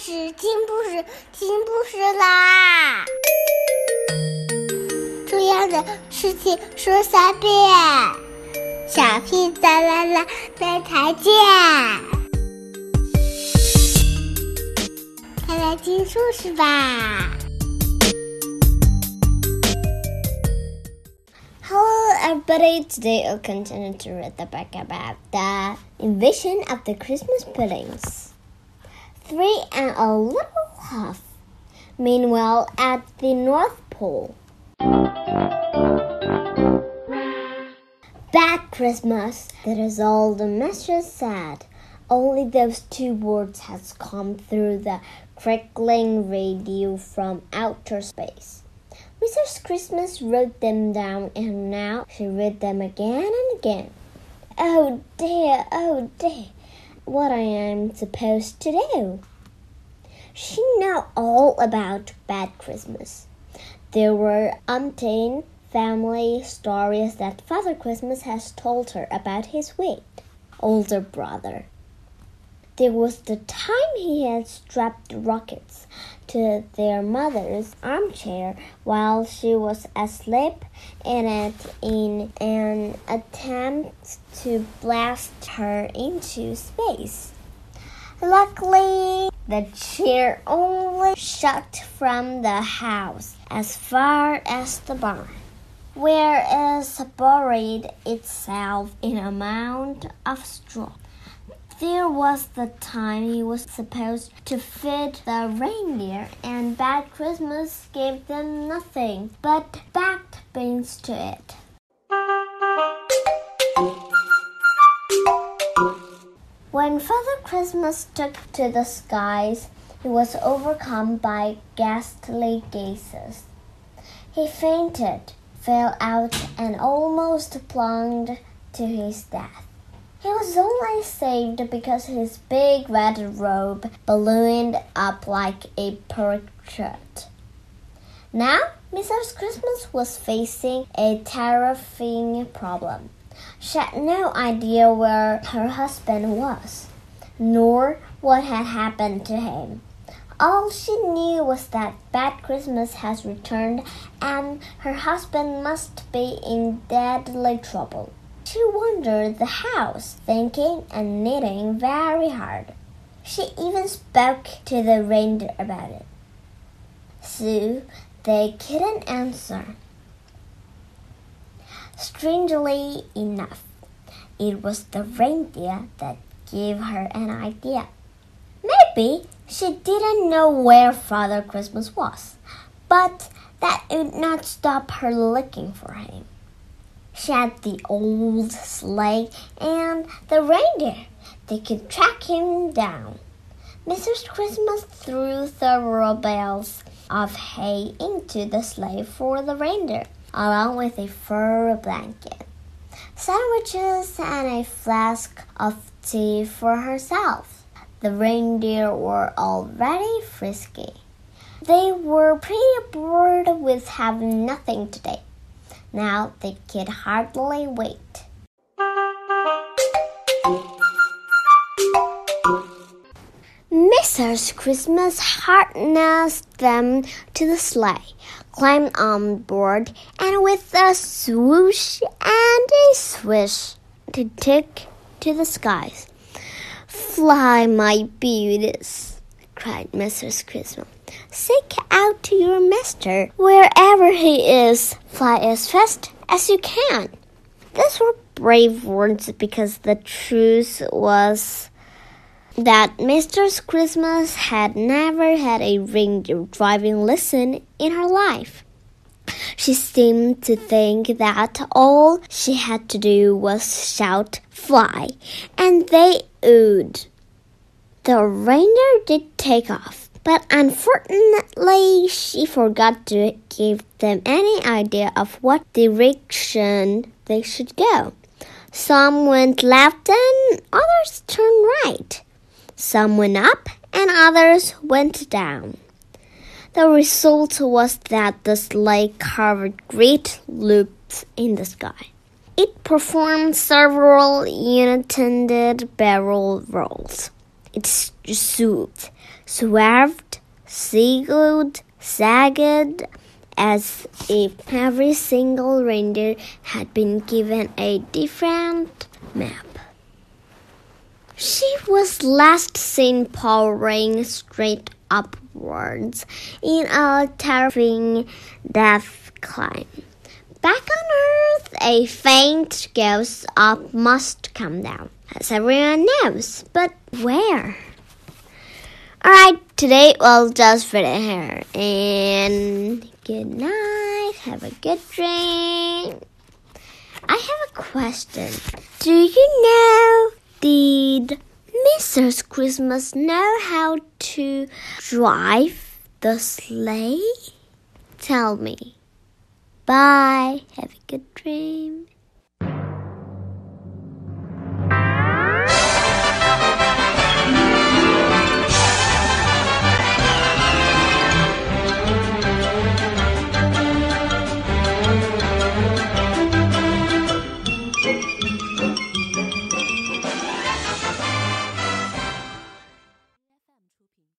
事，听故事，听故事啦！重要的事情说三遍，小屁哒啦啦，明天见！快来听故事吧！Hello, everybody. Today I'll continue to read the book about the invasion of the Christmas puddings three and a little half. Meanwhile, at the North Pole. Bad Christmas, that is all the message said. Only those two words has come through the crackling radio from outer space. Mrs. Christmas wrote them down and now she read them again and again. Oh dear, oh dear what I am supposed to do. She knew all about Bad Christmas. There were umpteen family stories that Father Christmas has told her about his weak older brother. There was the time he had strapped rockets to their mother's armchair while she was asleep in it in an attempt to blast her into space. Luckily, the chair only shot from the house as far as the barn, where it buried itself in a mound of straw. There was the time he was supposed to feed the reindeer, and Bad Christmas gave them nothing but baked beans to it. When Father Christmas took to the skies, he was overcome by ghastly gazes. He fainted, fell out, and almost plunged to his death. He was only saved because his big red robe ballooned up like a parachute. Now, Mrs. Christmas was facing a terrifying problem. She had no idea where her husband was, nor what had happened to him. All she knew was that Bad Christmas has returned and her husband must be in deadly trouble. She wandered the house, thinking and knitting very hard. She even spoke to the reindeer about it. So they couldn't answer. Strangely enough, it was the reindeer that gave her an idea. Maybe she didn't know where Father Christmas was, but that would not stop her looking for him. She had the old sleigh and the reindeer. They could track him down. Mrs. Christmas threw several bales of hay into the sleigh for the reindeer, along with a fur blanket, sandwiches, and a flask of tea for herself. The reindeer were already frisky. They were pretty bored with having nothing to do. Now they could hardly wait. Mrs. Christmas harnessed them to the sleigh, climbed on board, and with a swoosh and a swish, they took to the skies. Fly, my beauties, cried Mrs. Christmas. Seek out to your master wherever he is. Fly as fast as you can. These were brave words because the truth was that Mr. Christmas had never had a reindeer driving lesson in her life. She seemed to think that all she had to do was shout, fly, and they would. The reindeer did take off but unfortunately she forgot to give them any idea of what direction they should go. Some went left and others turned right. Some went up and others went down. The result was that the sleigh covered great loops in the sky. It performed several unintended barrel rolls. It swooped swerved, ziggled, sagged, as if every single reindeer had been given a different map. She was last seen powering straight upwards in a terrifying death climb. Back on Earth, a faint ghost up must come down, as everyone knows. But where? Alright, today we'll just finish here. And good night. Have a good dream. I have a question. Do you know did Mrs. Christmas know how to drive the sleigh? Tell me. Bye. Have a good dream.